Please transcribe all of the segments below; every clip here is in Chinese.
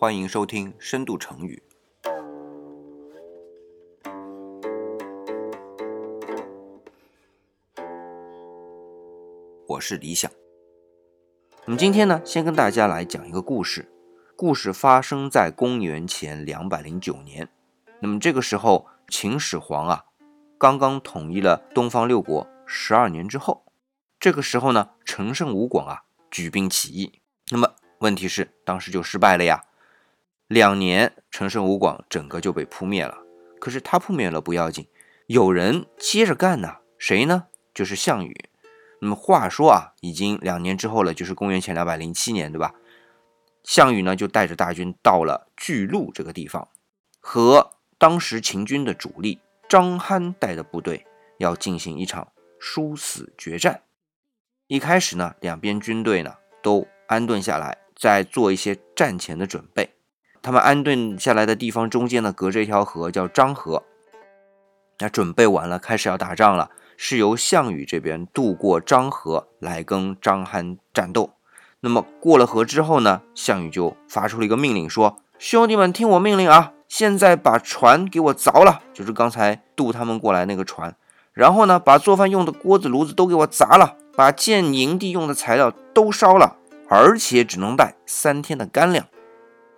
欢迎收听深度成语。我是李想。那么今天呢，先跟大家来讲一个故事。故事发生在公元前两百零九年。那么这个时候，秦始皇啊，刚刚统一了东方六国十二年之后。这个时候呢，陈胜吴广啊，举兵起义。那么问题是，当时就失败了呀。两年，陈胜吴广整个就被扑灭了。可是他扑灭了不要紧，有人接着干呢。谁呢？就是项羽。那么话说啊，已经两年之后了，就是公元前两百零七年，对吧？项羽呢，就带着大军到了巨鹿这个地方，和当时秦军的主力张邯带的部队要进行一场殊死决战。一开始呢，两边军队呢都安顿下来，在做一些战前的准备。他们安顿下来的地方中间呢，隔着一条河，叫漳河。那准备完了，开始要打仗了，是由项羽这边渡过漳河来跟张邯战斗。那么过了河之后呢，项羽就发出了一个命令，说：“兄弟们，听我命令啊！现在把船给我凿了，就是刚才渡他们过来那个船。然后呢，把做饭用的锅子、炉子都给我砸了，把建营地用的材料都烧了，而且只能带三天的干粮。”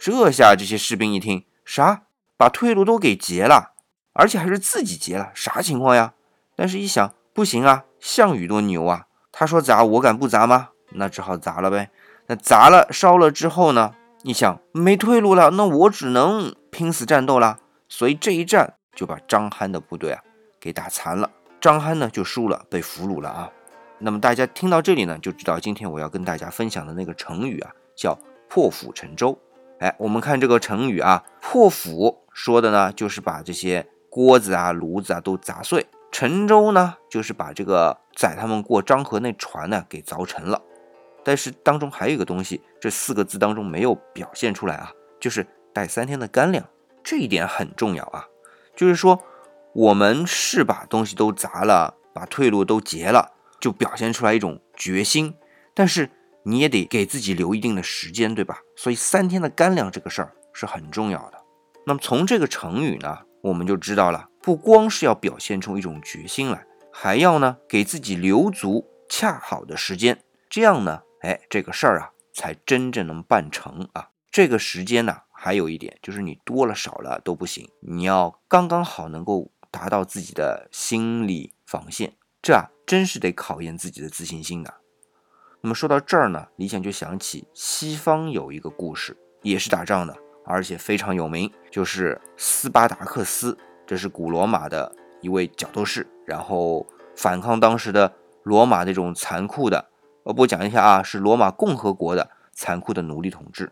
这下这些士兵一听，啥？把退路都给截了，而且还是自己截了，啥情况呀？但是一想，不行啊，项羽多牛啊！他说砸，我敢不砸吗？那只好砸了呗。那砸了烧了之后呢？你想没退路了，那我只能拼死战斗了。所以这一战就把张邯的部队啊给打残了。张邯呢就输了，被俘虏了啊。那么大家听到这里呢，就知道今天我要跟大家分享的那个成语啊，叫破釜沉舟。哎，我们看这个成语啊，破釜说的呢就是把这些锅子啊、炉子啊都砸碎。沉舟呢，就是把这个载他们过漳河那船呢给凿沉了。但是当中还有一个东西，这四个字当中没有表现出来啊，就是带三天的干粮，这一点很重要啊。就是说，我们是把东西都砸了，把退路都截了，就表现出来一种决心。但是你也得给自己留一定的时间，对吧？所以三天的干粮这个事儿是很重要的。那么从这个成语呢，我们就知道了。不光是要表现出一种决心来，还要呢给自己留足恰好的时间，这样呢，哎，这个事儿啊才真正能办成啊。这个时间呢，还有一点就是你多了少了都不行，你要刚刚好能够达到自己的心理防线，这啊真是得考验自己的自信心的。那么说到这儿呢，李想就想起西方有一个故事，也是打仗的，而且非常有名，就是斯巴达克斯。这是古罗马的一位角斗士，然后反抗当时的罗马这种残酷的，呃，不讲一下啊，是罗马共和国的残酷的奴隶统治。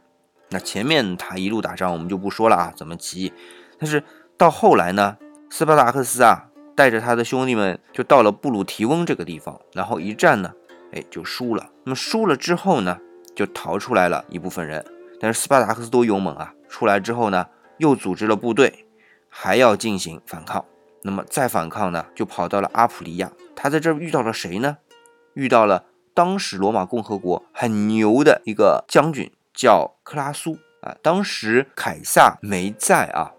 那前面他一路打仗，我们就不说了啊，怎么起义。但是到后来呢，斯巴达克斯啊，带着他的兄弟们就到了布鲁提翁这个地方，然后一战呢，哎，就输了。那么输了之后呢，就逃出来了一部分人，但是斯巴达克斯多勇猛啊，出来之后呢，又组织了部队。还要进行反抗，那么再反抗呢，就跑到了阿普利亚。他在这儿遇到了谁呢？遇到了当时罗马共和国很牛的一个将军，叫克拉苏啊。当时凯撒没在啊，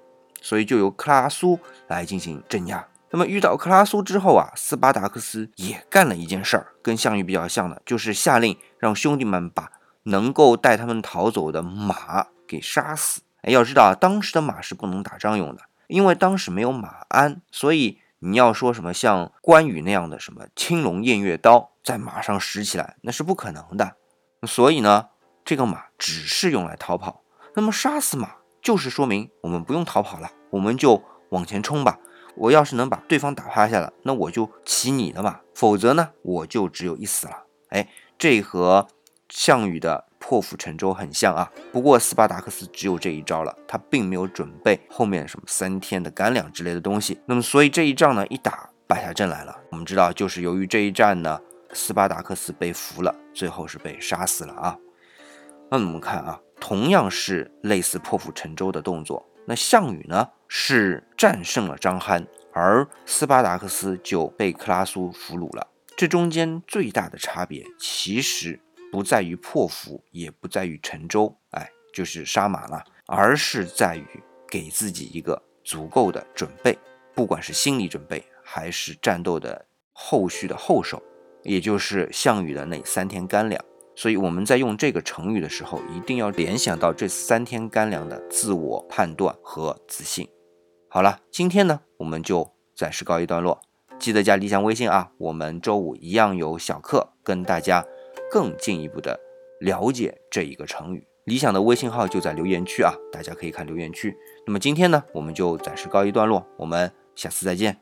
所以就由克拉苏来进行镇压。那么遇到克拉苏之后啊，斯巴达克斯也干了一件事儿，跟项羽比较像的，就是下令让兄弟们把能够带他们逃走的马给杀死。哎，要知道啊，当时的马是不能打仗用的。因为当时没有马鞍，所以你要说什么像关羽那样的什么青龙偃月刀在马上使起来，那是不可能的。所以呢，这个马只是用来逃跑。那么杀死马就是说明我们不用逃跑了，我们就往前冲吧。我要是能把对方打趴下了，那我就骑你的马；否则呢，我就只有一死了。哎，这和项羽的。破釜沉舟很像啊，不过斯巴达克斯只有这一招了，他并没有准备后面什么三天的干粮之类的东西。那么，所以这一仗呢，一打败下阵来了。我们知道，就是由于这一战呢，斯巴达克斯被俘了，最后是被杀死了啊。那我们看啊，同样是类似破釜沉舟的动作，那项羽呢是战胜了张邯，而斯巴达克斯就被克拉苏俘虏了。这中间最大的差别其实。不在于破釜，也不在于沉舟，哎，就是杀马了，而是在于给自己一个足够的准备，不管是心理准备还是战斗的后续的后手，也就是项羽的那三天干粮。所以我们在用这个成语的时候，一定要联想到这三天干粮的自我判断和自信。好了，今天呢，我们就暂时告一段落。记得加理想微信啊，我们周五一样有小课，跟大家更进一步的了解这一个成语。理想的微信号就在留言区啊，大家可以看留言区。那么今天呢，我们就暂时告一段落，我们下次再见。